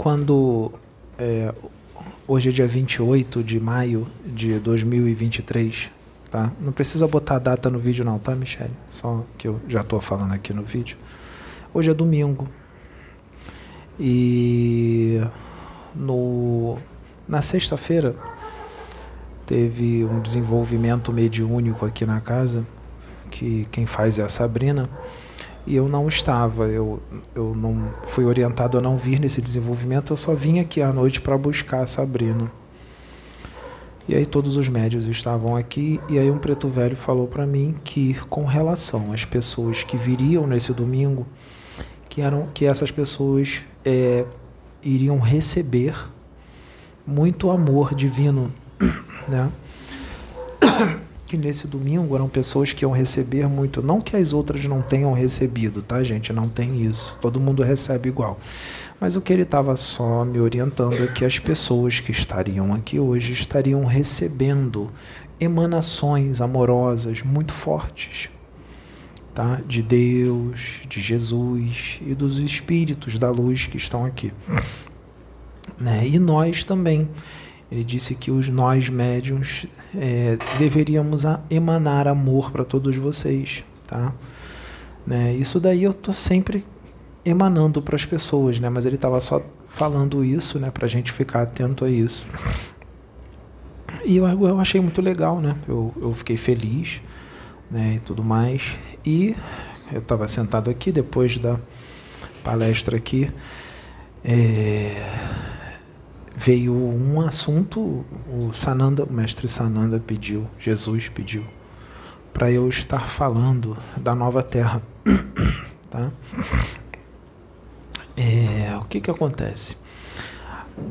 quando é, hoje é dia 28 de maio de 2023, tá? Não precisa botar a data no vídeo não, tá, Michele? Só que eu já estou falando aqui no vídeo. Hoje é domingo. E no na sexta-feira teve um desenvolvimento mediúnico aqui na casa, que quem faz é a Sabrina e eu não estava, eu, eu não fui orientado a não vir nesse desenvolvimento, eu só vim aqui à noite para buscar a Sabrina. E aí todos os médios estavam aqui e aí um preto velho falou para mim que com relação às pessoas que viriam nesse domingo, que eram que essas pessoas é, iriam receber muito amor divino, né? Que nesse domingo eram pessoas que iam receber muito. Não que as outras não tenham recebido, tá, gente? Não tem isso. Todo mundo recebe igual. Mas o que ele estava só me orientando é que as pessoas que estariam aqui hoje estariam recebendo emanações amorosas muito fortes. Tá? De Deus, de Jesus e dos espíritos da luz que estão aqui. Né? E nós também ele disse que os nós médiums é, deveríamos emanar amor para todos vocês, tá? Né? Isso daí eu tô sempre emanando para as pessoas, né? Mas ele estava só falando isso, né? Para a gente ficar atento a isso. E eu, eu achei muito legal, né? Eu, eu fiquei feliz, né? E tudo mais. E eu estava sentado aqui depois da palestra aqui. É, veio um assunto, o Sananda, o mestre Sananda pediu, Jesus pediu, para eu estar falando da nova terra. tá? É, o que, que acontece?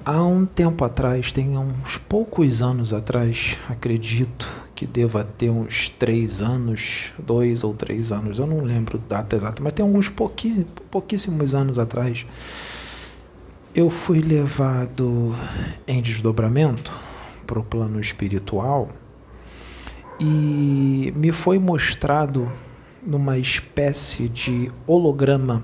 Há um tempo atrás, tem uns poucos anos atrás, acredito que deva ter uns três anos, dois ou três anos, eu não lembro data exata, mas tem alguns pouquíssimos anos atrás eu fui levado em desdobramento para o plano espiritual e me foi mostrado numa espécie de holograma,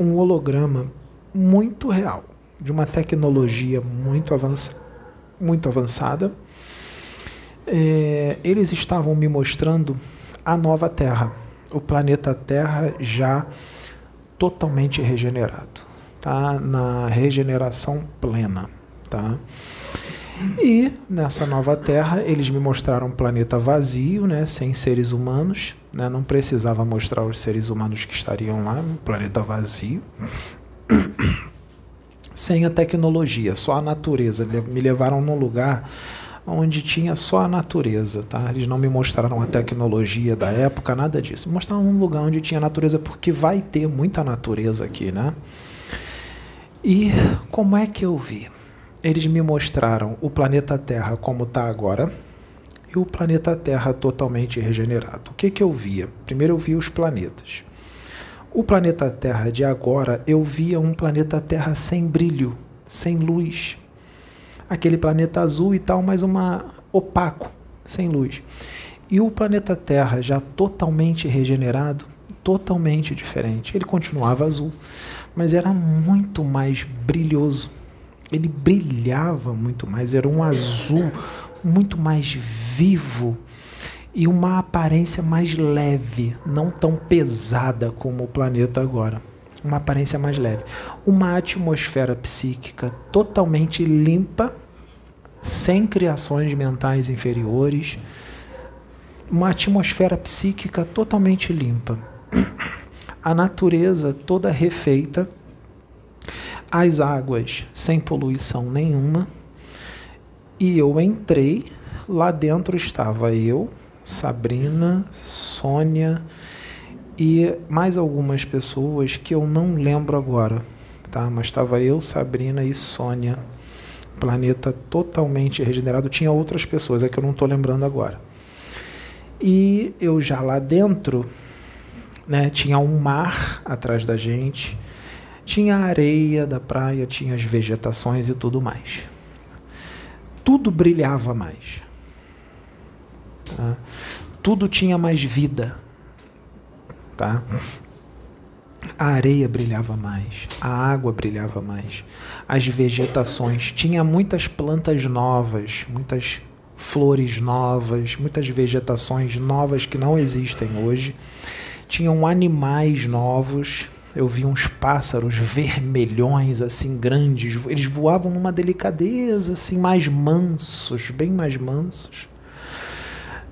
um holograma muito real, de uma tecnologia muito, avança, muito avançada. É, eles estavam me mostrando a nova Terra, o planeta Terra já totalmente regenerado tá? na regeneração plena. Tá? E nessa nova Terra, eles me mostraram um planeta vazio, né, sem seres humanos. Né, não precisava mostrar os seres humanos que estariam lá, um planeta vazio. sem a tecnologia, só a natureza. Me levaram num lugar onde tinha só a natureza, tá? Eles não me mostraram a tecnologia da época, nada disso. Mostraram um lugar onde tinha natureza, porque vai ter muita natureza aqui, né? E como é que eu vi? Eles me mostraram o planeta Terra como está agora e o planeta Terra totalmente regenerado. O que, que eu via? Primeiro eu via os planetas. O planeta Terra de agora, eu via um planeta Terra sem brilho, sem luz. Aquele planeta azul e tal, mas uma opaco, sem luz. E o planeta Terra já totalmente regenerado, totalmente diferente. Ele continuava azul, mas era muito mais brilhoso. Ele brilhava muito mais, era um azul muito mais vivo e uma aparência mais leve, não tão pesada como o planeta agora. Uma aparência mais leve. Uma atmosfera psíquica totalmente limpa, sem criações mentais inferiores. Uma atmosfera psíquica totalmente limpa a natureza toda refeita, as águas sem poluição nenhuma, e eu entrei, lá dentro estava eu, Sabrina, Sônia e mais algumas pessoas que eu não lembro agora, tá? Mas estava eu, Sabrina e Sônia. Planeta totalmente regenerado. Tinha outras pessoas, é que eu não estou lembrando agora. E eu já lá dentro né? Tinha um mar atrás da gente, tinha a areia da praia, tinha as vegetações e tudo mais. Tudo brilhava mais. Tá? Tudo tinha mais vida. Tá? a areia brilhava mais, a água brilhava mais, as vegetações. Tinha muitas plantas novas, muitas flores novas, muitas vegetações novas que não existem hoje. Tinham animais novos. Eu vi uns pássaros vermelhões, assim, grandes. Eles voavam numa delicadeza, assim, mais mansos, bem mais mansos.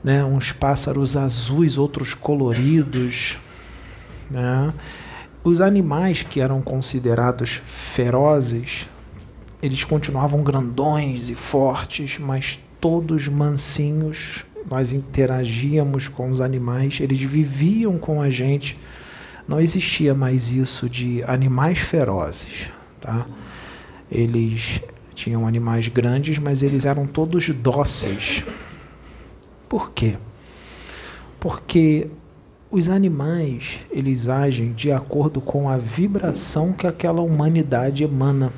Né? Uns pássaros azuis, outros coloridos. Né? Os animais que eram considerados ferozes, eles continuavam grandões e fortes, mas todos mansinhos. Nós interagíamos com os animais, eles viviam com a gente. Não existia mais isso de animais ferozes, tá? Eles tinham animais grandes, mas eles eram todos dóceis. Por quê? Porque os animais, eles agem de acordo com a vibração que aquela humanidade emana.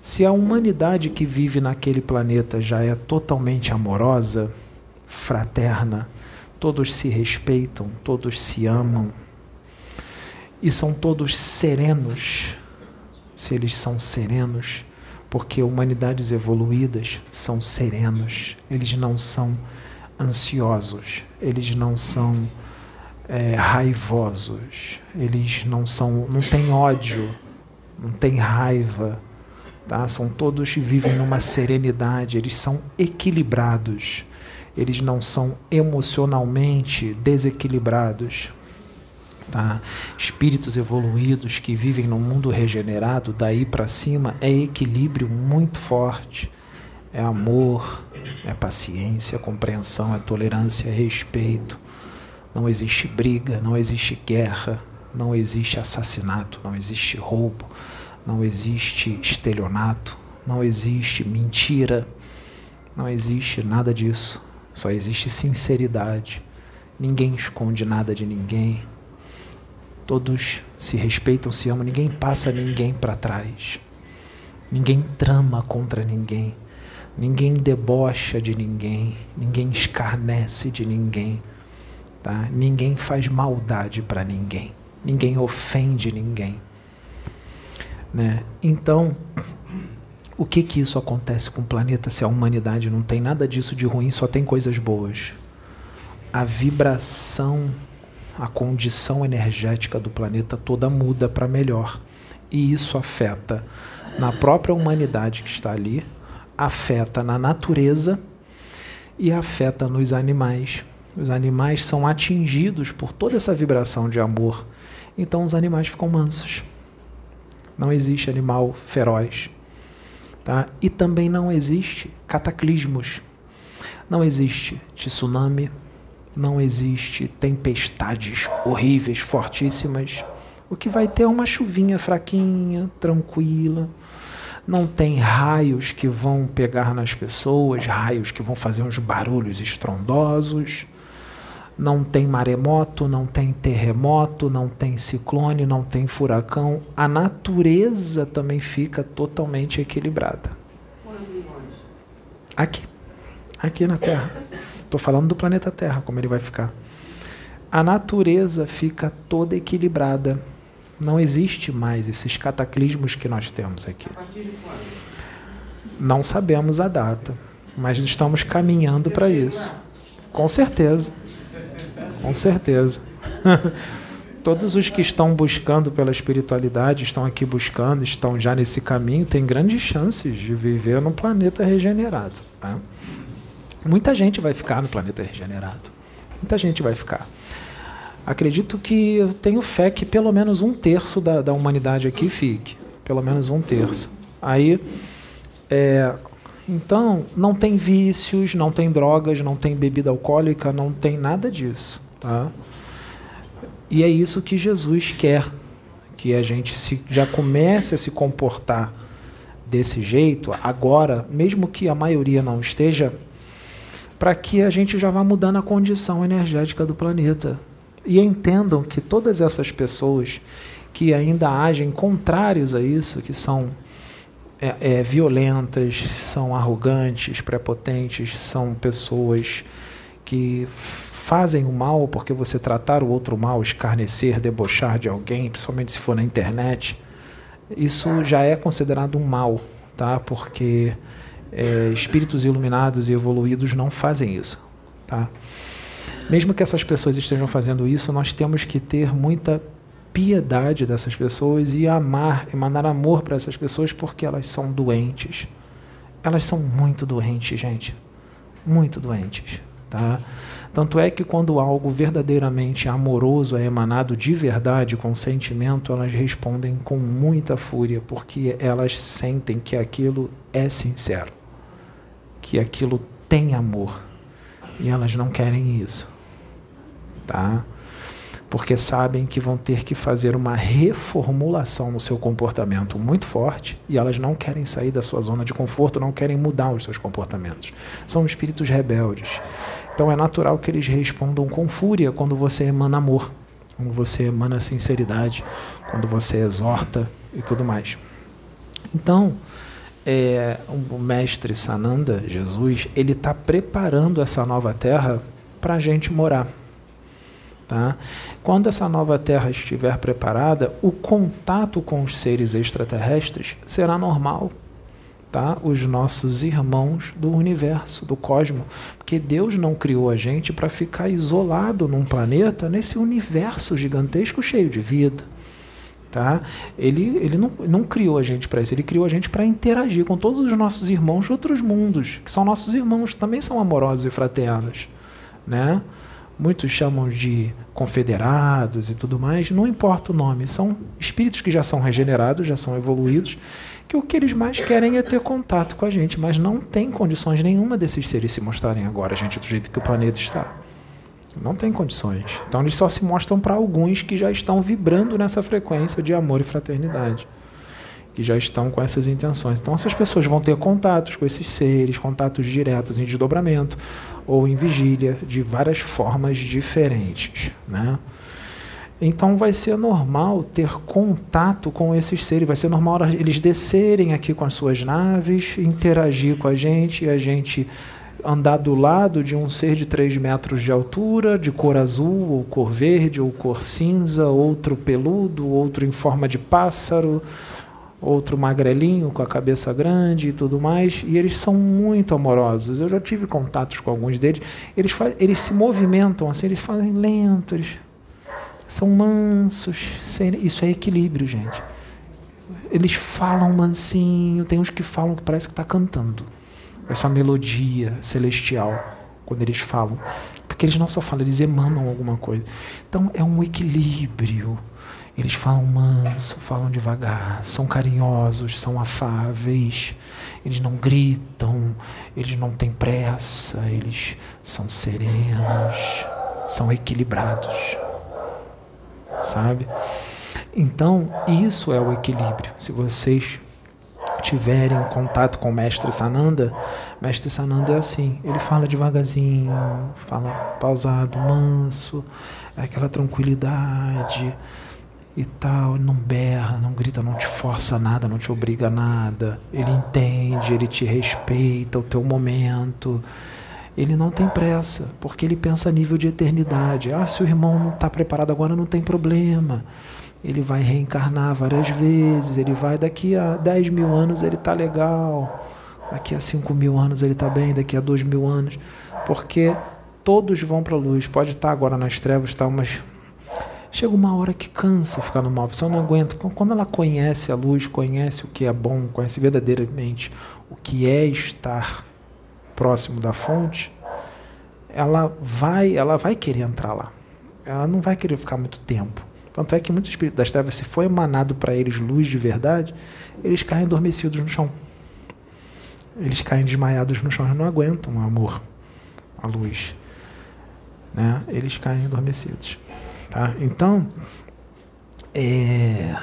Se a humanidade que vive naquele planeta já é totalmente amorosa, fraterna, todos se respeitam, todos se amam. E são todos serenos, se eles são serenos, porque humanidades evoluídas são serenos, eles não são ansiosos, eles não são é, raivosos, eles não são, não têm ódio, não têm raiva, tá? São todos vivem numa serenidade, eles são equilibrados, eles não são emocionalmente desequilibrados. Tá? Espíritos evoluídos que vivem no mundo regenerado, daí para cima, é equilíbrio muito forte. É amor, é paciência, compreensão, é tolerância, é respeito não existe briga, não existe guerra, não existe assassinato, não existe roubo, não existe estelionato, não existe mentira, não existe nada disso. Só existe sinceridade. Ninguém esconde nada de ninguém. Todos se respeitam, se amam, ninguém passa ninguém para trás. Ninguém trama contra ninguém. Ninguém debocha de ninguém. Ninguém escarnece de ninguém. Tá? Ninguém faz maldade para ninguém. Ninguém ofende ninguém. Né? Então, o que que isso acontece com o planeta se a humanidade não tem nada disso de ruim, só tem coisas boas? A vibração, a condição energética do planeta toda muda para melhor. E isso afeta na própria humanidade que está ali, afeta na natureza e afeta nos animais os animais são atingidos por toda essa vibração de amor. Então os animais ficam mansos. Não existe animal feroz. Tá? E também não existe cataclismos. Não existe tsunami, não existe tempestades horríveis, fortíssimas. O que vai ter é uma chuvinha fraquinha, tranquila. Não tem raios que vão pegar nas pessoas, raios que vão fazer uns barulhos estrondosos não tem maremoto, não tem terremoto, não tem ciclone, não tem furacão. A natureza também fica totalmente equilibrada. Aqui. Aqui na Terra. Estou falando do planeta Terra, como ele vai ficar. A natureza fica toda equilibrada. Não existe mais esses cataclismos que nós temos aqui. Não sabemos a data, mas estamos caminhando para isso. Com certeza. Com certeza. Todos os que estão buscando pela espiritualidade, estão aqui buscando, estão já nesse caminho, têm grandes chances de viver num planeta regenerado. Tá? Muita gente vai ficar no planeta regenerado. Muita gente vai ficar. Acredito que eu tenho fé que pelo menos um terço da, da humanidade aqui fique. Pelo menos um terço. Aí, é, então, não tem vícios, não tem drogas, não tem bebida alcoólica, não tem nada disso. Tá? E é isso que Jesus quer, que a gente se, já comece a se comportar desse jeito, agora, mesmo que a maioria não esteja, para que a gente já vá mudando a condição energética do planeta. E entendam que todas essas pessoas que ainda agem contrários a isso, que são é, é, violentas, são arrogantes, prepotentes, são pessoas que fazem o mal porque você tratar o outro mal, escarnecer, debochar de alguém, principalmente se for na internet, isso já é considerado um mal, tá? Porque é, espíritos iluminados e evoluídos não fazem isso, tá? Mesmo que essas pessoas estejam fazendo isso, nós temos que ter muita piedade dessas pessoas e amar, emanar amor para essas pessoas porque elas são doentes. Elas são muito doentes, gente. Muito doentes, tá? Tanto é que quando algo verdadeiramente amoroso é emanado de verdade, com sentimento, elas respondem com muita fúria, porque elas sentem que aquilo é sincero, que aquilo tem amor, e elas não querem isso tá? Porque sabem que vão ter que fazer uma reformulação no seu comportamento muito forte e elas não querem sair da sua zona de conforto, não querem mudar os seus comportamentos. São espíritos rebeldes. Então é natural que eles respondam com fúria quando você emana amor, quando você emana sinceridade, quando você exorta e tudo mais. Então, é, o mestre Sananda, Jesus, ele está preparando essa nova terra para a gente morar. Tá? Quando essa nova Terra estiver preparada, o contato com os seres extraterrestres será normal. Tá? Os nossos irmãos do universo, do cosmos. Porque Deus não criou a gente para ficar isolado num planeta, nesse universo gigantesco cheio de vida. Tá? Ele, ele não, não criou a gente para isso, ele criou a gente para interagir com todos os nossos irmãos de outros mundos, que são nossos irmãos, também são amorosos e fraternos. Né? Muitos chamam de confederados e tudo mais, não importa o nome, são espíritos que já são regenerados, já são evoluídos, que o que eles mais querem é ter contato com a gente, mas não tem condições nenhuma desses seres se mostrarem agora, gente, do jeito que o planeta está. Não tem condições. Então eles só se mostram para alguns que já estão vibrando nessa frequência de amor e fraternidade que já estão com essas intenções. Então, essas pessoas vão ter contatos com esses seres, contatos diretos em desdobramento ou em vigília, de várias formas diferentes. Né? Então, vai ser normal ter contato com esses seres, vai ser normal eles descerem aqui com as suas naves, interagir com a gente e a gente andar do lado de um ser de 3 metros de altura, de cor azul, ou cor verde, ou cor cinza, outro peludo, outro em forma de pássaro outro magrelinho com a cabeça grande e tudo mais, e eles são muito amorosos. Eu já tive contatos com alguns deles. Eles, eles se movimentam assim, eles fazem lento, eles são mansos. Isso é equilíbrio, gente. Eles falam mansinho, tem uns que falam que parece que está cantando. Essa melodia celestial quando eles falam. Porque eles não só falam, eles emanam alguma coisa. Então é um equilíbrio. Eles falam manso, falam devagar, são carinhosos, são afáveis, eles não gritam, eles não têm pressa, eles são serenos, são equilibrados. Sabe? Então, isso é o equilíbrio. Se vocês tiverem contato com o mestre Sananda, mestre Sananda é assim, ele fala devagarzinho, fala pausado, manso, é aquela tranquilidade e tal, não berra, não grita, não te força nada, não te obriga a nada. Ele entende, ele te respeita o teu momento. Ele não tem pressa, porque ele pensa a nível de eternidade. Ah, se o irmão não está preparado agora, não tem problema. Ele vai reencarnar várias vezes, ele vai daqui a 10 mil anos ele está legal, daqui a 5 mil anos ele está bem, daqui a 2 mil anos, porque todos vão para a luz. Pode estar tá agora nas trevas, tá, mas Chega uma hora que cansa ficar no mal, a pessoa não aguenta. Quando ela conhece a luz, conhece o que é bom, conhece verdadeiramente o que é estar próximo da fonte, ela vai, ela vai querer entrar lá. Ela não vai querer ficar muito tempo. Tanto é que muitos espíritos das trevas, se foi emanado para eles luz de verdade, eles caem adormecidos no chão. Eles caem desmaiados no chão, eles não aguentam o amor, a luz. Né? Eles caem adormecidos. Tá? Então, é,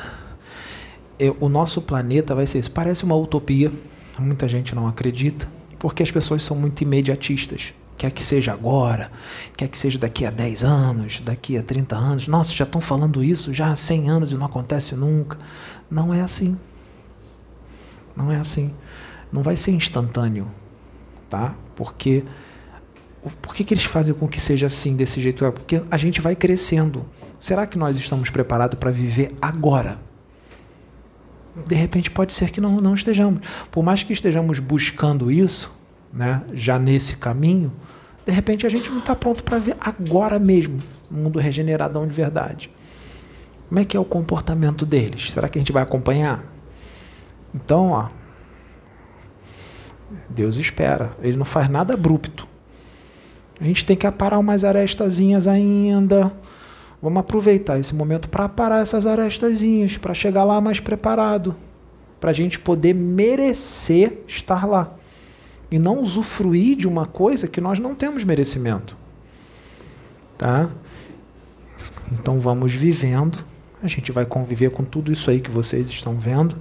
é, o nosso planeta vai ser isso. Parece uma utopia, muita gente não acredita, porque as pessoas são muito imediatistas. Quer que seja agora, quer que seja daqui a 10 anos, daqui a 30 anos. Nossa, já estão falando isso já há 100 anos e não acontece nunca. Não é assim. Não é assim. Não vai ser instantâneo, tá? Porque por que, que eles fazem com que seja assim, desse jeito? Porque a gente vai crescendo. Será que nós estamos preparados para viver agora? De repente pode ser que não, não estejamos. Por mais que estejamos buscando isso, né, já nesse caminho, de repente a gente não está pronto para ver agora mesmo um mundo regeneradão de verdade. Como é que é o comportamento deles? Será que a gente vai acompanhar? Então, ó, Deus espera. Ele não faz nada abrupto. A gente tem que aparar umas arestazinhas ainda. Vamos aproveitar esse momento para aparar essas arestazinhas, para chegar lá mais preparado, para a gente poder merecer estar lá e não usufruir de uma coisa que nós não temos merecimento, tá? Então vamos vivendo. A gente vai conviver com tudo isso aí que vocês estão vendo,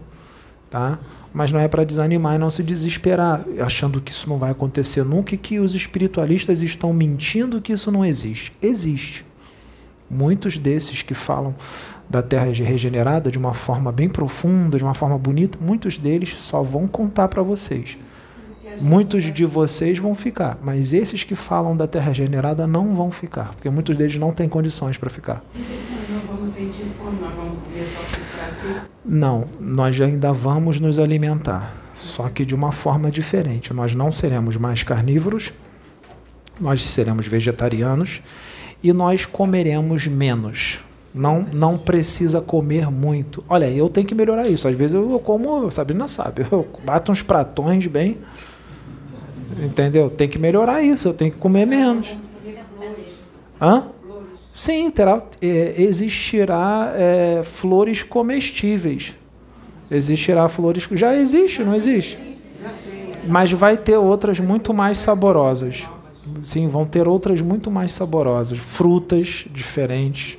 tá? mas não é para desanimar e não se desesperar, achando que isso não vai acontecer nunca e que os espiritualistas estão mentindo que isso não existe. Existe. Muitos desses que falam da Terra regenerada de uma forma bem profunda, de uma forma bonita, muitos deles só vão contar para vocês. Muitos de vocês vão ficar, mas esses que falam da Terra regenerada não vão ficar, porque muitos deles não têm condições para ficar. Não vamos sentir fome, nós vamos Não, nós ainda vamos nos alimentar, só que de uma forma diferente. Nós não seremos mais carnívoros, nós seremos vegetarianos e nós comeremos menos. Não, não precisa comer muito. Olha, eu tenho que melhorar isso. Às vezes eu, como, Sabrina sabe, eu bato uns pratões bem Entendeu? Tem que melhorar isso, eu tenho que comer menos. Hã? Sim, terá, é, existirá é, flores comestíveis. Existirá flores. Já existe, não existe? Mas vai ter outras muito mais saborosas. Sim, vão ter outras muito mais saborosas. Frutas diferentes.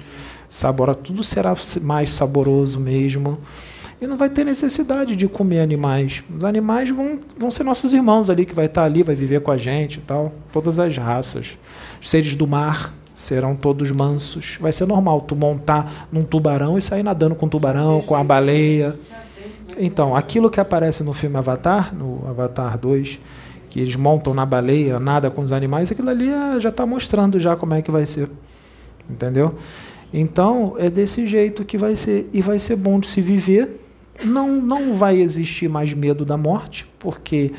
Sabor, tudo será mais saboroso mesmo e não vai ter necessidade de comer animais. Os animais vão, vão ser nossos irmãos ali, que vai estar ali, vai viver com a gente e tal. Todas as raças. Os seres do mar serão todos mansos. Vai ser normal tu montar num tubarão e sair nadando com o tubarão, com a baleia. Então, aquilo que aparece no filme Avatar, no Avatar 2, que eles montam na baleia, nada com os animais, aquilo ali é, já está mostrando já como é que vai ser. Entendeu? Então, é desse jeito que vai ser. E vai ser bom de se viver não, não vai existir mais medo da morte, porque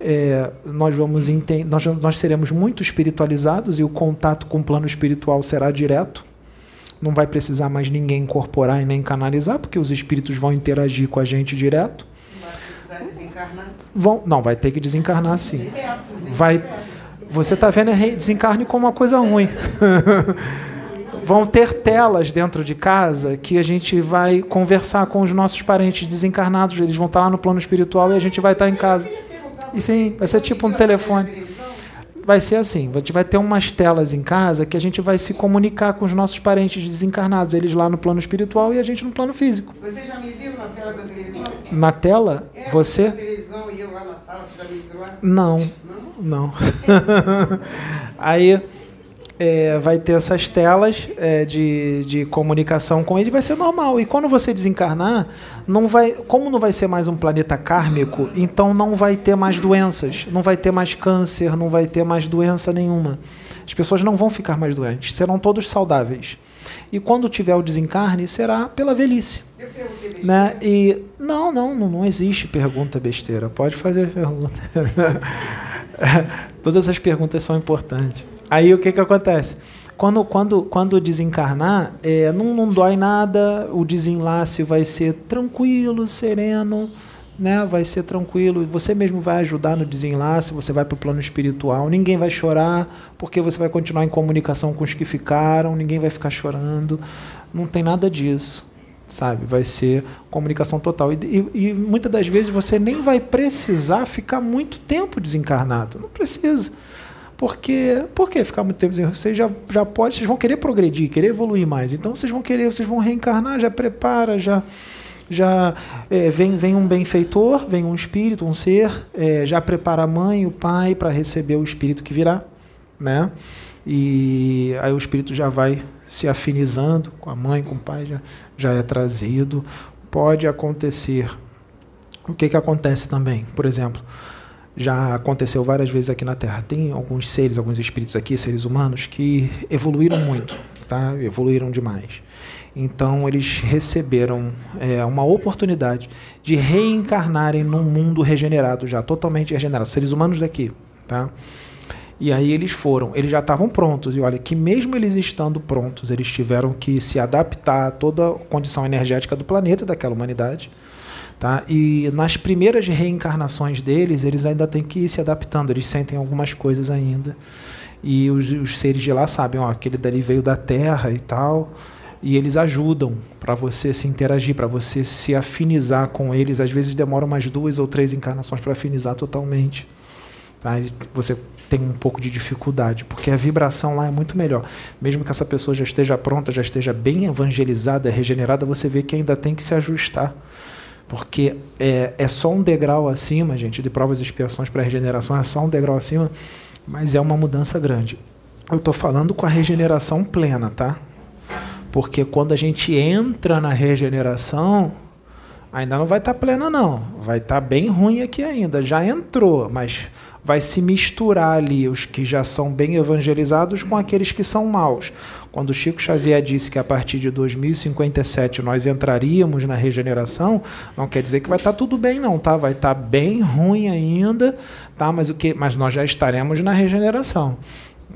é, nós vamos nós, nós seremos muito espiritualizados e o contato com o plano espiritual será direto. Não vai precisar mais ninguém incorporar e nem canalizar, porque os espíritos vão interagir com a gente direto. Vai precisar desencarnar? Vão, não, vai ter que desencarnar sim. Vai, você está vendo desencarne como uma coisa ruim. vão ter telas dentro de casa que a gente vai conversar com os nossos parentes desencarnados. Eles vão estar lá no plano espiritual e a gente vai estar em casa. E sim, vai ser tipo um telefone. Vai ser assim, a gente vai ter umas telas em casa que a gente vai se comunicar com os nossos parentes desencarnados, eles lá no plano espiritual e a gente no plano físico. Você já me viu na tela da televisão? Na tela? É, você? Na televisão e eu lá na sala, você já me viu lá? Não. Não. não. Aí é, vai ter essas telas é, de, de comunicação com ele, vai ser normal. E quando você desencarnar, não vai, como não vai ser mais um planeta kármico, então não vai ter mais doenças, não vai ter mais câncer, não vai ter mais doença nenhuma. As pessoas não vão ficar mais doentes, serão todos saudáveis. E quando tiver o desencarne, será pela velhice. Né? E não, não, não existe pergunta besteira. Pode fazer pergunta. Todas as perguntas são importantes. Aí o que, que acontece? Quando, quando, quando desencarnar, é, não, não dói nada, o desenlace vai ser tranquilo, sereno, né? vai ser tranquilo. Você mesmo vai ajudar no desenlace, você vai para o plano espiritual, ninguém vai chorar, porque você vai continuar em comunicação com os que ficaram, ninguém vai ficar chorando. Não tem nada disso sabe? Vai ser comunicação total. E, e, e, muitas das vezes você nem vai precisar ficar muito tempo desencarnado. Não precisa. Porque, por que ficar muito tempo desencarnado? Vocês já, já pode, vocês vão querer progredir, querer evoluir mais. Então vocês vão querer, vocês vão reencarnar, já prepara, já já é, vem, vem um benfeitor, vem um espírito, um ser, é, já prepara a mãe e o pai para receber o espírito que virá, né? E aí o espírito já vai se afinizando com a mãe, com o pai, já, já é trazido. Pode acontecer. O que, que acontece também? Por exemplo, já aconteceu várias vezes aqui na Terra. Tem alguns seres, alguns espíritos aqui, seres humanos, que evoluíram muito, tá? Evoluíram demais. Então eles receberam é, uma oportunidade de reencarnarem num mundo regenerado já, totalmente regenerado, seres humanos daqui, tá? E aí eles foram, eles já estavam prontos. E olha que mesmo eles estando prontos, eles tiveram que se adaptar a toda a condição energética do planeta, daquela humanidade. Tá? E nas primeiras reencarnações deles, eles ainda têm que ir se adaptando, eles sentem algumas coisas ainda. E os, os seres de lá sabem, ó, aquele dali veio da Terra e tal. E eles ajudam para você se interagir, para você se afinizar com eles. Às vezes demora umas duas ou três encarnações para afinizar totalmente. Tá? Você tem um pouco de dificuldade, porque a vibração lá é muito melhor. Mesmo que essa pessoa já esteja pronta, já esteja bem evangelizada, regenerada, você vê que ainda tem que se ajustar. Porque é, é só um degrau acima, gente, de provas e expiações para regeneração, é só um degrau acima, mas é uma mudança grande. Eu estou falando com a regeneração plena, tá? Porque quando a gente entra na regeneração, ainda não vai estar tá plena, não. Vai estar tá bem ruim aqui ainda. Já entrou, mas vai se misturar ali os que já são bem evangelizados com aqueles que são maus. Quando Chico Xavier disse que a partir de 2057 nós entraríamos na regeneração, não quer dizer que vai estar tá tudo bem não, tá? Vai estar tá bem ruim ainda, tá? Mas o que? Mas nós já estaremos na regeneração.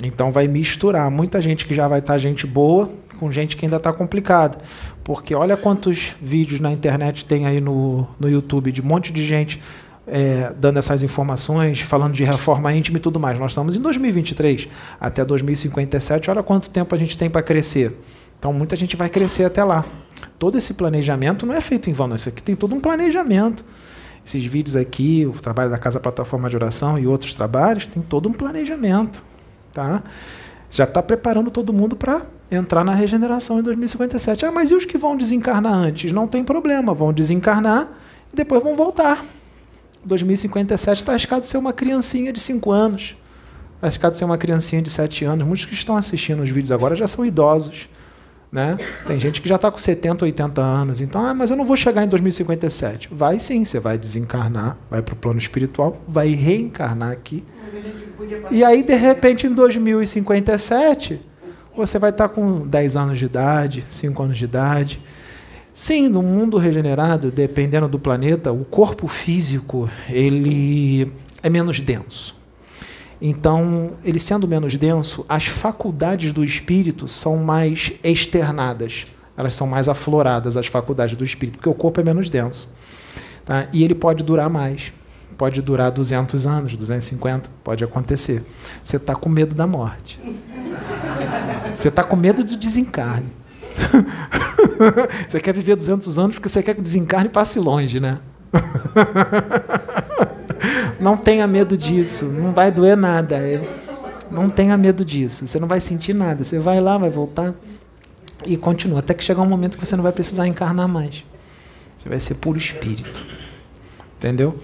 Então vai misturar muita gente que já vai estar tá gente boa com gente que ainda está complicada. Porque olha quantos vídeos na internet tem aí no, no YouTube de um monte de gente é, dando essas informações, falando de reforma íntima e tudo mais. Nós estamos em 2023, até 2057, olha quanto tempo a gente tem para crescer. Então, muita gente vai crescer até lá. Todo esse planejamento não é feito em vão. Isso aqui tem todo um planejamento. Esses vídeos aqui, o trabalho da Casa Plataforma de Oração e outros trabalhos, tem todo um planejamento. Tá? Já está preparando todo mundo para entrar na regeneração em 2057. Ah, mas e os que vão desencarnar antes? Não tem problema, vão desencarnar e depois vão voltar. 2057 está arriscado ser uma criancinha de 5 anos. Está arriscado ser uma criancinha de 7 anos. Muitos que estão assistindo os vídeos agora já são idosos. Né? Tem gente que já está com 70, 80 anos. Então, ah, mas eu não vou chegar em 2057. Vai sim, você vai desencarnar, vai para o plano espiritual, vai reencarnar aqui. E aí, de repente, em 2057, você vai estar tá com 10 anos de idade, 5 anos de idade Sim, no mundo regenerado, dependendo do planeta, o corpo físico ele é menos denso. Então, ele sendo menos denso, as faculdades do espírito são mais externadas, elas são mais afloradas, as faculdades do espírito, porque o corpo é menos denso. Tá? E ele pode durar mais. Pode durar 200 anos, 250, pode acontecer. Você está com medo da morte. Você está com medo do desencarne. você quer viver 200 anos porque você quer que desencarne e passe longe, né? não tenha medo disso, não vai doer nada. Não tenha medo disso, você não vai sentir nada. Você vai lá, vai voltar e continua, até que chegar um momento que você não vai precisar encarnar mais. Você vai ser puro espírito. Entendeu?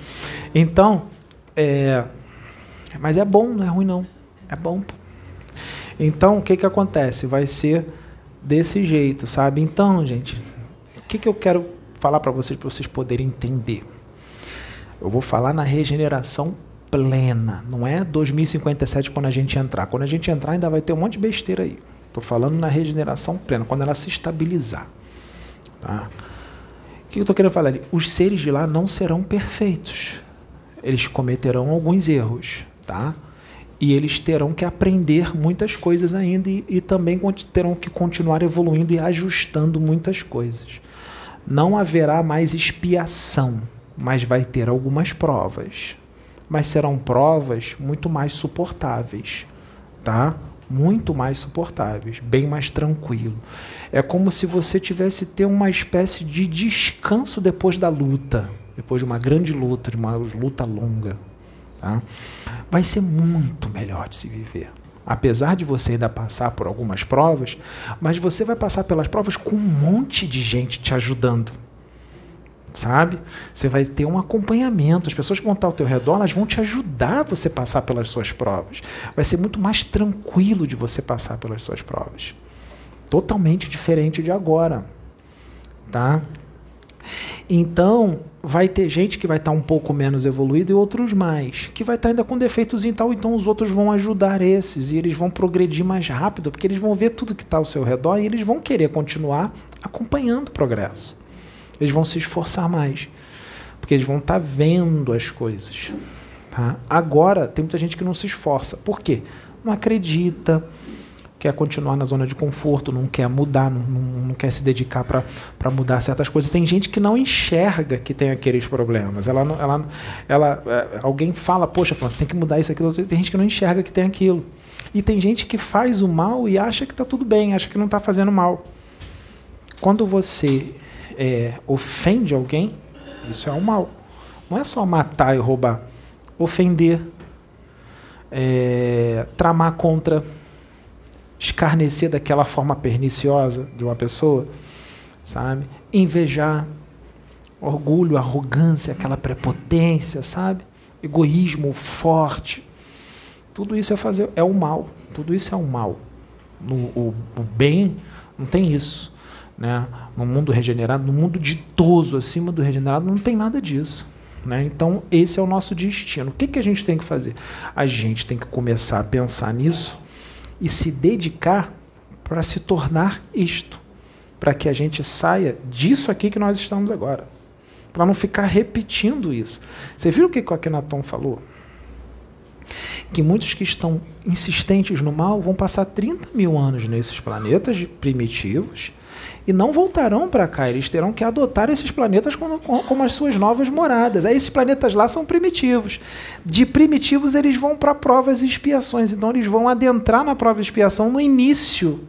Então, é, mas é bom, não é ruim não. É bom. Então, o que, que acontece? Vai ser desse jeito, sabe? Então, gente, o que, que eu quero falar para vocês, para vocês poderem entender? Eu vou falar na regeneração plena, não é 2057 quando a gente entrar. Quando a gente entrar, ainda vai ter um monte de besteira aí. Estou falando na regeneração plena, quando ela se estabilizar. Tá? O que eu estou querendo falar ali? Os seres de lá não serão perfeitos. Eles cometerão alguns erros, tá? e eles terão que aprender muitas coisas ainda e, e, também terão que continuar evoluindo e ajustando muitas coisas. Não haverá mais expiação, mas vai ter algumas provas. Mas serão provas muito mais suportáveis, tá? Muito mais suportáveis, bem mais tranquilo. É como se você tivesse ter uma espécie de descanso depois da luta, depois de uma grande luta, de uma luta longa, Tá? Vai ser muito melhor de se viver. Apesar de você ainda passar por algumas provas, mas você vai passar pelas provas com um monte de gente te ajudando. Sabe? Você vai ter um acompanhamento. As pessoas que vão estar ao teu redor, elas vão te ajudar a você passar pelas suas provas. Vai ser muito mais tranquilo de você passar pelas suas provas. Totalmente diferente de agora. Tá? Então, vai ter gente que vai estar um pouco menos evoluído e outros mais, que vai estar ainda com defeitos e tal, então os outros vão ajudar esses e eles vão progredir mais rápido, porque eles vão ver tudo que está ao seu redor e eles vão querer continuar acompanhando o progresso. Eles vão se esforçar mais, porque eles vão estar tá vendo as coisas. Tá? Agora, tem muita gente que não se esforça. Por quê? Não acredita, quer continuar na zona de conforto, não quer mudar, não, não, não quer se dedicar para mudar certas coisas. Tem gente que não enxerga que tem aqueles problemas. Ela, ela, ela, é, alguém fala, poxa, você tem que mudar isso, aquilo. Tem gente que não enxerga que tem aquilo. E tem gente que faz o mal e acha que está tudo bem, acha que não está fazendo mal. Quando você é, ofende alguém, isso é o mal. Não é só matar e roubar. Ofender, é, tramar contra escarnecer daquela forma perniciosa de uma pessoa, sabe? Invejar, orgulho, arrogância, aquela prepotência, sabe? Egoísmo forte. Tudo isso é fazer é o mal. Tudo isso é o mal. No, o, o bem não tem isso, né? No mundo regenerado, no mundo ditoso acima do regenerado, não tem nada disso. Né? Então, esse é o nosso destino. O que, que a gente tem que fazer? A gente tem que começar a pensar nisso e se dedicar para se tornar isto, para que a gente saia disso aqui que nós estamos agora, para não ficar repetindo isso. Você viu o que o Akhenaton falou? Que muitos que estão insistentes no mal vão passar 30 mil anos nesses planetas primitivos e não voltarão para cá. Eles terão que adotar esses planetas como, como, as suas novas moradas. Aí esses planetas lá são primitivos. De primitivos eles vão para provas e expiações. Então eles vão adentrar na prova e expiação no início.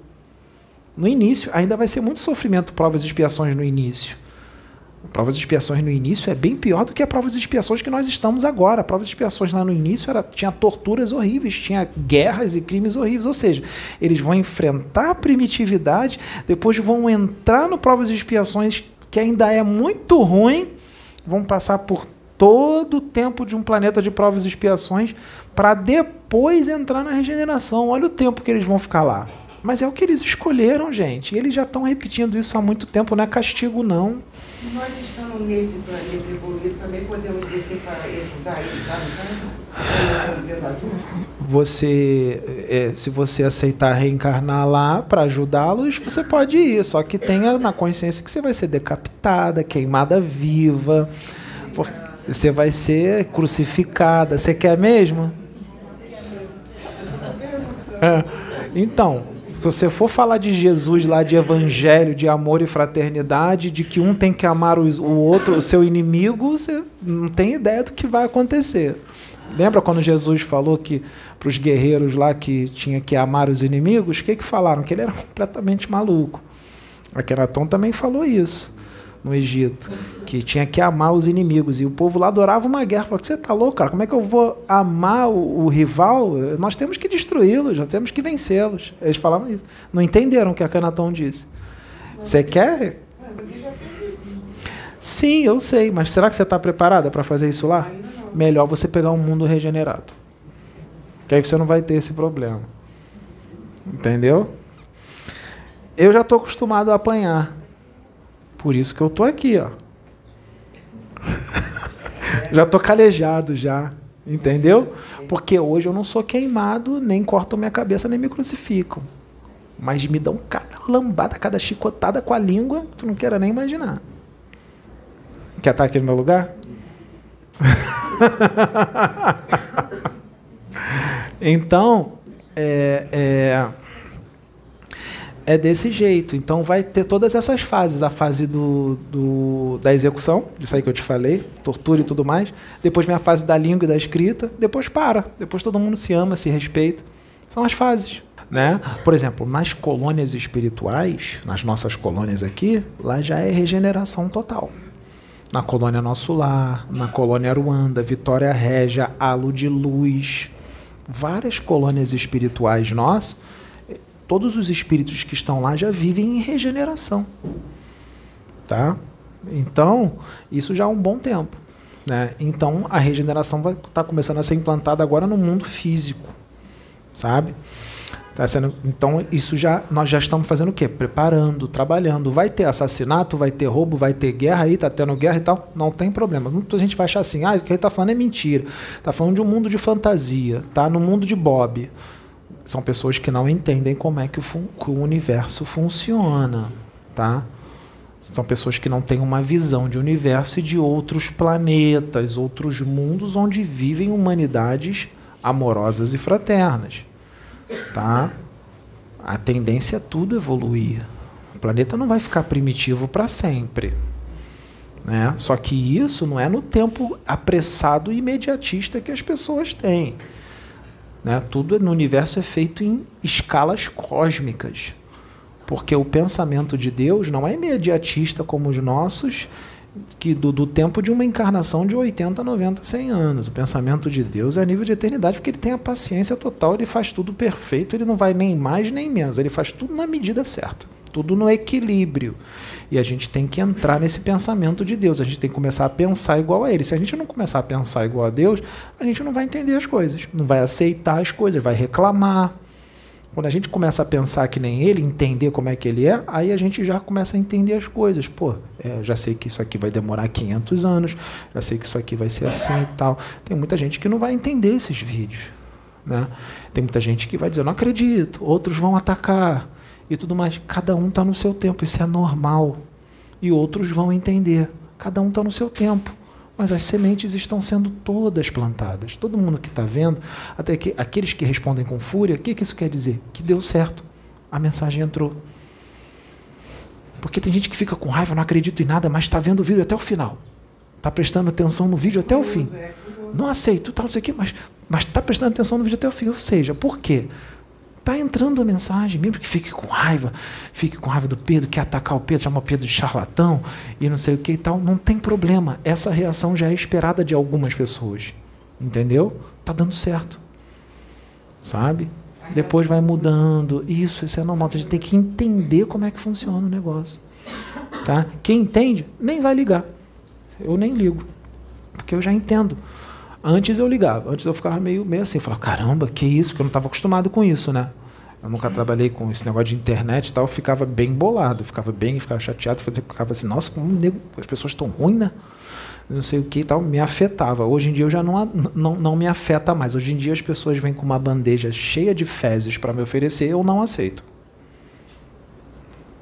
No início. Ainda vai ser muito sofrimento provas e expiações no início. Provas e expiações no início é bem pior do que a provas e expiações que nós estamos agora. Provas e expiações lá no início era, tinha torturas horríveis, tinha guerras e crimes horríveis. Ou seja, eles vão enfrentar a primitividade, depois vão entrar no provas e expiações que ainda é muito ruim, vão passar por todo o tempo de um planeta de provas e expiações para depois entrar na regeneração. Olha o tempo que eles vão ficar lá. Mas é o que eles escolheram, gente. E eles já estão repetindo isso há muito tempo, não é castigo, não. Nós estamos nesse planeta evoluído, também podemos descer para ajudar ele, tá? Você, é, se você aceitar reencarnar lá para ajudá-los, você pode ir. Só que tenha na consciência que você vai ser decapitada, queimada viva, você vai ser crucificada. Você quer mesmo? É. Então, se você for falar de Jesus lá, de evangelho, de amor e fraternidade, de que um tem que amar o outro, o seu inimigo, você não tem ideia do que vai acontecer. Lembra quando Jesus falou que para os guerreiros lá que tinha que amar os inimigos? O que, que falaram? Que ele era completamente maluco. Akenaton também falou isso no Egito, que tinha que amar os inimigos. E o povo lá adorava uma guerra. Falou: Você está louco, cara? Como é que eu vou amar o, o rival? Nós temos que destruí-los, nós temos que vencê-los. Eles falavam isso. Não entenderam o que a Canaton disse. Você quer? Sim, eu sei, mas será que você está preparada para fazer isso lá? Melhor você pegar um mundo regenerado. Que aí você não vai ter esse problema. Entendeu? Eu já estou acostumado a apanhar. Por isso que eu tô aqui, ó. já tô calejado já, entendeu? Porque hoje eu não sou queimado, nem cortam minha cabeça, nem me crucificam. Mas me dão cada lambada, cada chicotada com a língua, tu não queira nem imaginar. Quer estar aqui no meu lugar? então, é, é é desse jeito. Então vai ter todas essas fases. A fase do, do, da execução, isso aí que eu te falei, tortura e tudo mais. Depois vem a fase da língua e da escrita. Depois para. Depois todo mundo se ama, se respeita. São as fases. Né? Por exemplo, nas colônias espirituais, nas nossas colônias aqui, lá já é regeneração total. Na colônia Nosso Lar, na colônia Ruanda, Vitória Régia, Halo de Luz, várias colônias espirituais nossas todos os espíritos que estão lá já vivem em regeneração. Tá? Então, isso já há um bom tempo. Né? Então, a regeneração vai estar tá começando a ser implantada agora no mundo físico. Sabe? Tá sendo, então, isso já nós já estamos fazendo o quê? Preparando, trabalhando. Vai ter assassinato, vai ter roubo, vai ter guerra aí, tá tendo guerra e tal. Não tem problema. Muita gente vai achar assim, ah, o que ele está falando é mentira. Está falando de um mundo de fantasia, tá? No mundo de Bob. São pessoas que não entendem como é que o, que o universo funciona, tá? São pessoas que não têm uma visão de universo e de outros planetas, outros mundos onde vivem humanidades amorosas e fraternas. Tá? A tendência é tudo evoluir. O planeta não vai ficar primitivo para sempre. Né? Só que isso não é no tempo apressado e imediatista que as pessoas têm. Né? Tudo no universo é feito em escalas cósmicas. Porque o pensamento de Deus não é imediatista como os nossos que do, do, tempo de uma encarnação de 80, 90, 100 anos. O pensamento de Deus é a nível de eternidade, porque ele tem a paciência total, ele faz tudo perfeito, ele não vai nem mais nem menos, ele faz tudo na medida certa, tudo no equilíbrio. E a gente tem que entrar nesse pensamento de Deus, a gente tem que começar a pensar igual a ele. Se a gente não começar a pensar igual a Deus, a gente não vai entender as coisas, não vai aceitar as coisas, vai reclamar quando a gente começa a pensar que nem ele, entender como é que ele é, aí a gente já começa a entender as coisas. Pô, é, já sei que isso aqui vai demorar 500 anos, já sei que isso aqui vai ser assim e tal. Tem muita gente que não vai entender esses vídeos. Né? Tem muita gente que vai dizer, não acredito, outros vão atacar e tudo mais. Cada um está no seu tempo, isso é normal. E outros vão entender. Cada um está no seu tempo mas as sementes estão sendo todas plantadas. Todo mundo que está vendo, até que aqueles que respondem com fúria, o que, que isso quer dizer? Que deu certo. A mensagem entrou. Porque tem gente que fica com raiva, não acredito em nada, mas está vendo o vídeo até o final. Está prestando atenção no vídeo até o fim. Não aceito, tal, não sei o quê, mas está prestando atenção no vídeo até o fim. Ou seja, por quê? Está entrando a mensagem, mesmo que fique com raiva, fique com raiva do Pedro, quer atacar o Pedro, chama o Pedro de charlatão e não sei o que e tal, não tem problema. Essa reação já é esperada de algumas pessoas. Entendeu? Tá dando certo. Sabe? Depois vai mudando. Isso, isso é normal. A gente tem que entender como é que funciona o negócio. Tá? Quem entende, nem vai ligar. Eu nem ligo. Porque eu já entendo. Antes eu ligava, antes eu ficava meio, meio assim, falava, caramba, que isso, porque eu não estava acostumado com isso, né? Eu nunca trabalhei com esse negócio de internet e tal, eu ficava bem bolado, ficava bem, ficava chateado, ficava assim, nossa, como as pessoas estão ruins, né? Não sei o que e tal, me afetava. Hoje em dia eu já não, não, não me afeta mais. Hoje em dia as pessoas vêm com uma bandeja cheia de fezes para me oferecer, eu não aceito.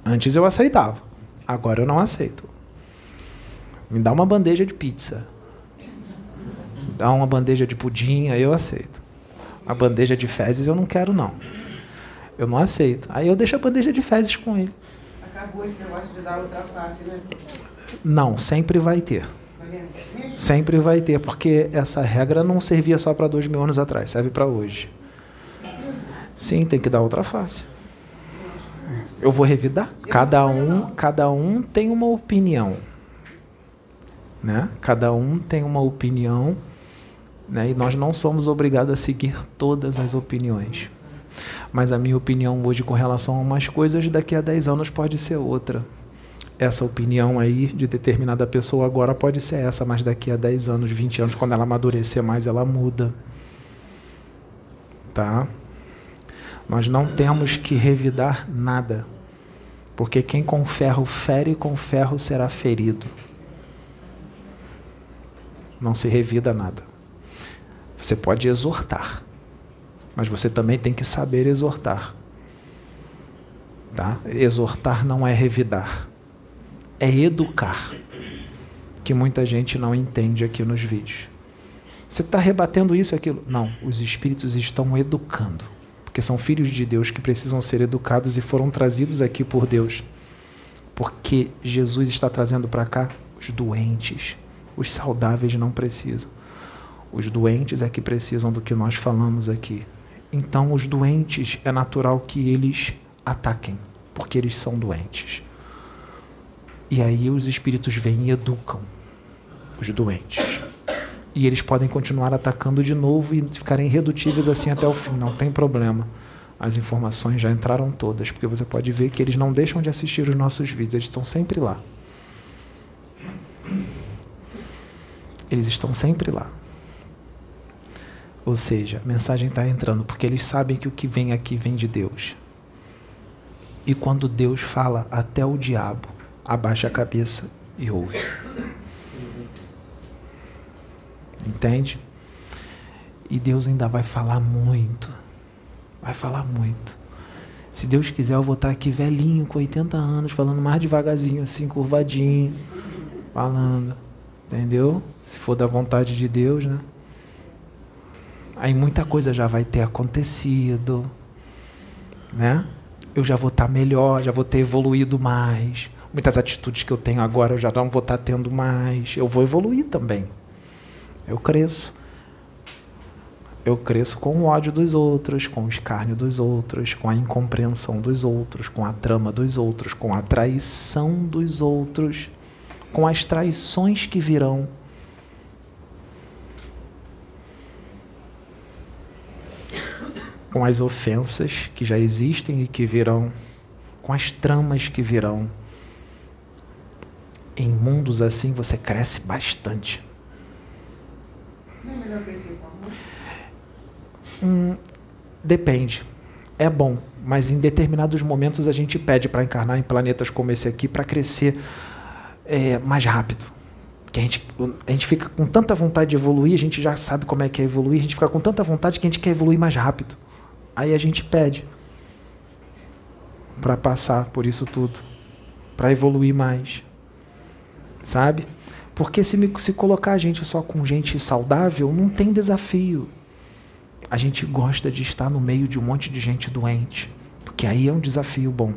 Antes eu aceitava, agora eu não aceito. Me dá uma bandeja de pizza dá uma bandeja de pudim, aí eu aceito. A bandeja de fezes eu não quero, não. Eu não aceito. Aí eu deixo a bandeja de fezes com ele. Acabou esse negócio de dar outra face, né? Não, sempre vai ter. Sempre vai ter, porque essa regra não servia só para dois mil anos atrás, serve para hoje. Sim, tem que dar outra face. Eu vou revidar. Cada um, cada um tem uma opinião, né? Cada um tem uma opinião né? E nós não somos obrigados a seguir todas as opiniões. Mas a minha opinião hoje com relação a umas coisas, daqui a 10 anos pode ser outra. Essa opinião aí de determinada pessoa agora pode ser essa, mas daqui a 10 anos, 20 anos, quando ela amadurecer mais, ela muda. Tá? Nós não temos que revidar nada. Porque quem com ferro fere, com ferro será ferido. Não se revida nada. Você pode exortar, mas você também tem que saber exortar. Tá? Exortar não é revidar, é educar, que muita gente não entende aqui nos vídeos. Você está rebatendo isso e aquilo? Não, os espíritos estão educando, porque são filhos de Deus que precisam ser educados e foram trazidos aqui por Deus. Porque Jesus está trazendo para cá os doentes, os saudáveis não precisam. Os doentes é que precisam do que nós falamos aqui. Então, os doentes é natural que eles ataquem, porque eles são doentes. E aí os espíritos vêm e educam os doentes. E eles podem continuar atacando de novo e ficarem irredutíveis assim até o fim, não tem problema. As informações já entraram todas, porque você pode ver que eles não deixam de assistir os nossos vídeos, eles estão sempre lá. Eles estão sempre lá. Ou seja, a mensagem está entrando, porque eles sabem que o que vem aqui vem de Deus. E quando Deus fala, até o diabo abaixa a cabeça e ouve. Entende? E Deus ainda vai falar muito. Vai falar muito. Se Deus quiser, eu vou estar aqui velhinho, com 80 anos, falando mais devagarzinho, assim, curvadinho, falando. Entendeu? Se for da vontade de Deus, né? Aí muita coisa já vai ter acontecido, né? Eu já vou estar melhor, já vou ter evoluído mais. Muitas atitudes que eu tenho agora eu já não vou estar tendo mais. Eu vou evoluir também. Eu cresço. Eu cresço com o ódio dos outros, com o escárnio dos outros, com a incompreensão dos outros, com a trama dos outros, com a traição dos outros, com as traições que virão. Com as ofensas que já existem e que virão, com as tramas que virão. Em mundos assim você cresce bastante. Não é melhor crescer? Hum, depende. É bom, mas em determinados momentos a gente pede para encarnar em planetas como esse aqui para crescer é, mais rápido. Que a gente, a gente fica com tanta vontade de evoluir, a gente já sabe como é que é evoluir, a gente fica com tanta vontade que a gente quer evoluir mais rápido. Aí a gente pede para passar por isso tudo, para evoluir mais. Sabe? Porque se, me, se colocar a gente só com gente saudável, não tem desafio. A gente gosta de estar no meio de um monte de gente doente. Porque aí é um desafio bom.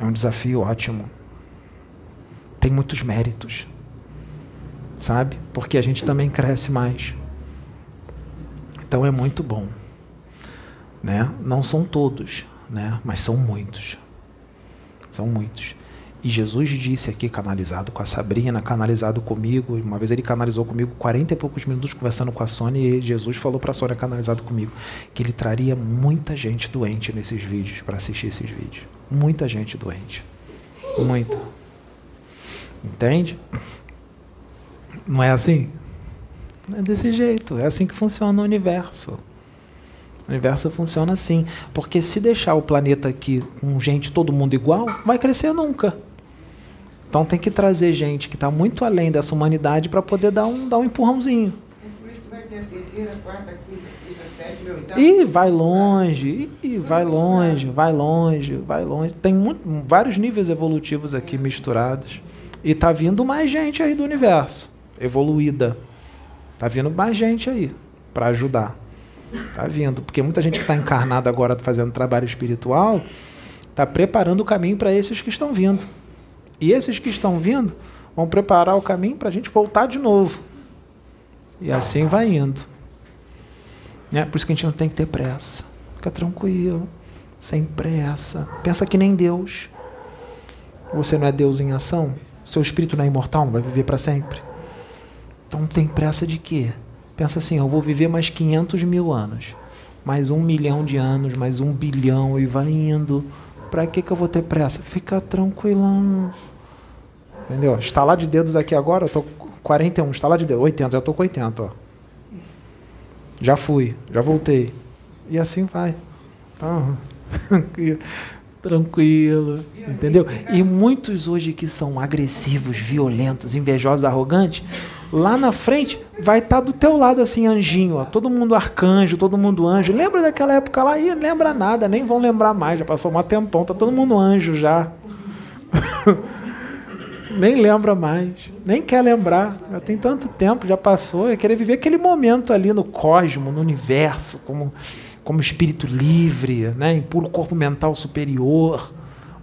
É um desafio ótimo. Tem muitos méritos. Sabe? Porque a gente também cresce mais. Então é muito bom. Né? Não são todos, né? mas são muitos. São muitos. E Jesus disse aqui, canalizado com a Sabrina, canalizado comigo. Uma vez ele canalizou comigo 40 e poucos minutos conversando com a Sônia. E Jesus falou para a Sônia, canalizado comigo, que ele traria muita gente doente nesses vídeos, para assistir esses vídeos. Muita gente doente. Muita. Entende? Não é assim? Não é desse jeito. É assim que funciona o universo. O universo funciona assim. Porque se deixar o planeta aqui com gente, todo mundo igual, vai crescer nunca. Então tem que trazer gente que está muito além dessa humanidade para poder dar um, dar um empurrãozinho. É por isso que vai ter a terceira, quarta, quinta, sexta, sétima, oitava. E vai longe, e vai longe, vai longe, vai longe. Tem muito, vários níveis evolutivos aqui misturados. E tá vindo mais gente aí do universo, evoluída. Tá vindo mais gente aí para ajudar. Tá vindo, porque muita gente que está encarnada agora fazendo trabalho espiritual está preparando o caminho para esses que estão vindo. E esses que estão vindo vão preparar o caminho para a gente voltar de novo. E assim vai indo. É por isso que a gente não tem que ter pressa. Fica tranquilo, sem pressa. Pensa que nem Deus. Você não é Deus em ação? Seu espírito não é imortal, não vai viver para sempre. Então tem pressa de quê? Pensa assim, eu vou viver mais 500 mil anos, mais um milhão de anos, mais um bilhão e vai indo. Para que, que eu vou ter pressa? Fica tranquilão. Entendeu? Estalar de dedos aqui agora, eu tô 41, estalar de dedos, 80, já tô com 80, ó. Já fui, já voltei. E assim vai. Então, tranquilo, entendeu? E muitos hoje que são agressivos, violentos, invejosos, arrogantes, lá na frente vai estar tá do teu lado assim, anjinho, ó, todo mundo arcanjo, todo mundo anjo. Lembra daquela época lá? Ih, lembra nada, nem vão lembrar mais, já passou um tempão, tá todo mundo anjo já. nem lembra mais, nem quer lembrar. Já tem tanto tempo, já passou, é querer viver aquele momento ali no cosmo, no universo, como como espírito livre, né, em puro corpo mental superior,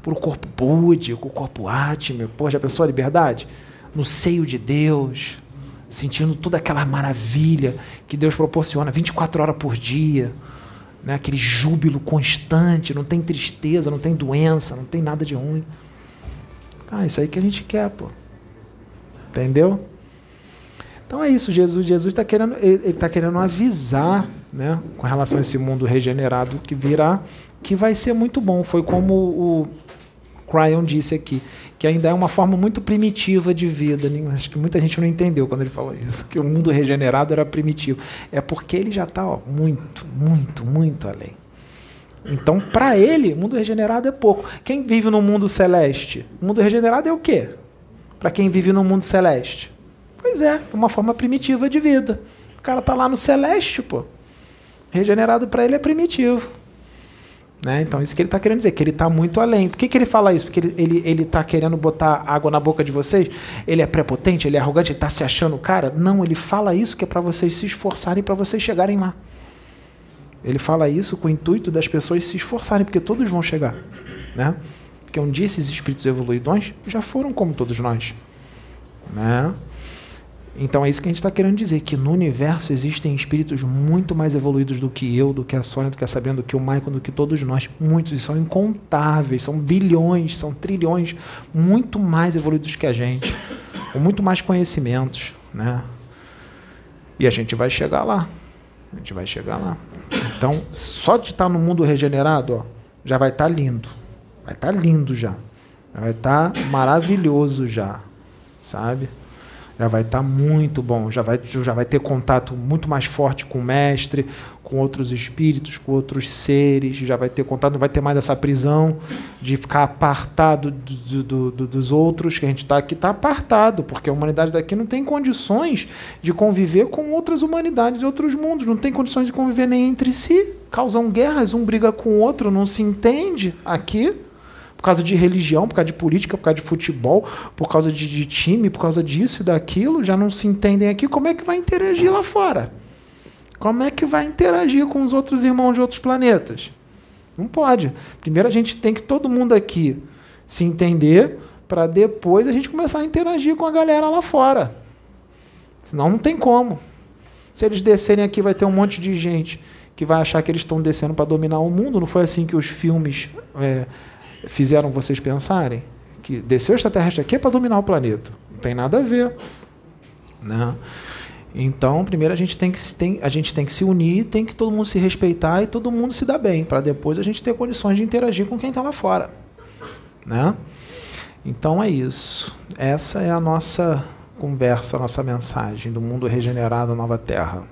puro corpo búdico, corpo átmico. Pô, já pensou a liberdade? No seio de Deus, sentindo toda aquela maravilha que Deus proporciona 24 horas por dia, né? aquele júbilo constante, não tem tristeza, não tem doença, não tem nada de ruim. Ah, isso aí que a gente quer, pô. Entendeu? Então é isso, Jesus Jesus está querendo, ele está querendo avisar, né, com relação a esse mundo regenerado que virá, que vai ser muito bom. Foi como o Cryon disse aqui, que ainda é uma forma muito primitiva de vida. Acho que muita gente não entendeu quando ele falou isso, que o mundo regenerado era primitivo. É porque ele já está muito, muito, muito além. Então, para ele, o mundo regenerado é pouco. Quem vive no mundo celeste? O mundo regenerado é o quê? Para quem vive no mundo celeste? Pois é, é uma forma primitiva de vida. O cara está lá no celeste, pô. Regenerado para ele é primitivo. Né? Então, isso que ele está querendo dizer, que ele está muito além. Por que, que ele fala isso? Porque ele está ele, ele tá querendo botar água na boca de vocês? Ele é prepotente? Ele é arrogante? Ele está se achando cara? Não, ele fala isso que é para vocês se esforçarem para vocês chegarem lá. Ele fala isso com o intuito das pessoas se esforçarem, porque todos vão chegar. Né? Porque um dia esses espíritos evoluidões já foram como todos nós. Né? Então é isso que a gente está querendo dizer, que no universo existem espíritos muito mais evoluídos do que eu, do que a Sônia, do que a Sabrina, do que o Michael, do que todos nós. Muitos, e são incontáveis, são bilhões, são trilhões, muito mais evoluídos que a gente, com muito mais conhecimentos. Né? E a gente vai chegar lá. A gente vai chegar lá. Então, só de estar no mundo regenerado, ó, já vai estar lindo. Vai estar lindo já. Vai estar maravilhoso já. Sabe? Já vai estar tá muito bom, já vai, já vai ter contato muito mais forte com o mestre, com outros espíritos, com outros seres, já vai ter contato, não vai ter mais essa prisão de ficar apartado do, do, do, dos outros, que a gente está aqui, está apartado, porque a humanidade daqui não tem condições de conviver com outras humanidades e outros mundos, não tem condições de conviver nem entre si, causam guerras, um briga com o outro, não se entende aqui por causa de religião, por causa de política, por causa de futebol, por causa de, de time, por causa disso e daquilo, já não se entendem aqui, como é que vai interagir lá fora? Como é que vai interagir com os outros irmãos de outros planetas? Não pode. Primeiro a gente tem que todo mundo aqui se entender para depois a gente começar a interagir com a galera lá fora. Senão não tem como. Se eles descerem aqui, vai ter um monte de gente que vai achar que eles estão descendo para dominar o mundo. Não foi assim que os filmes é, fizeram vocês pensarem que descer o extraterrestre aqui é para dominar o planeta. Não tem nada a ver. Né? Então, primeiro a gente tem que tem, a gente tem que se unir, tem que todo mundo se respeitar e todo mundo se dar bem, para depois a gente ter condições de interagir com quem está lá fora. Né? Então é isso. Essa é a nossa conversa, a nossa mensagem do mundo regenerado, nova terra.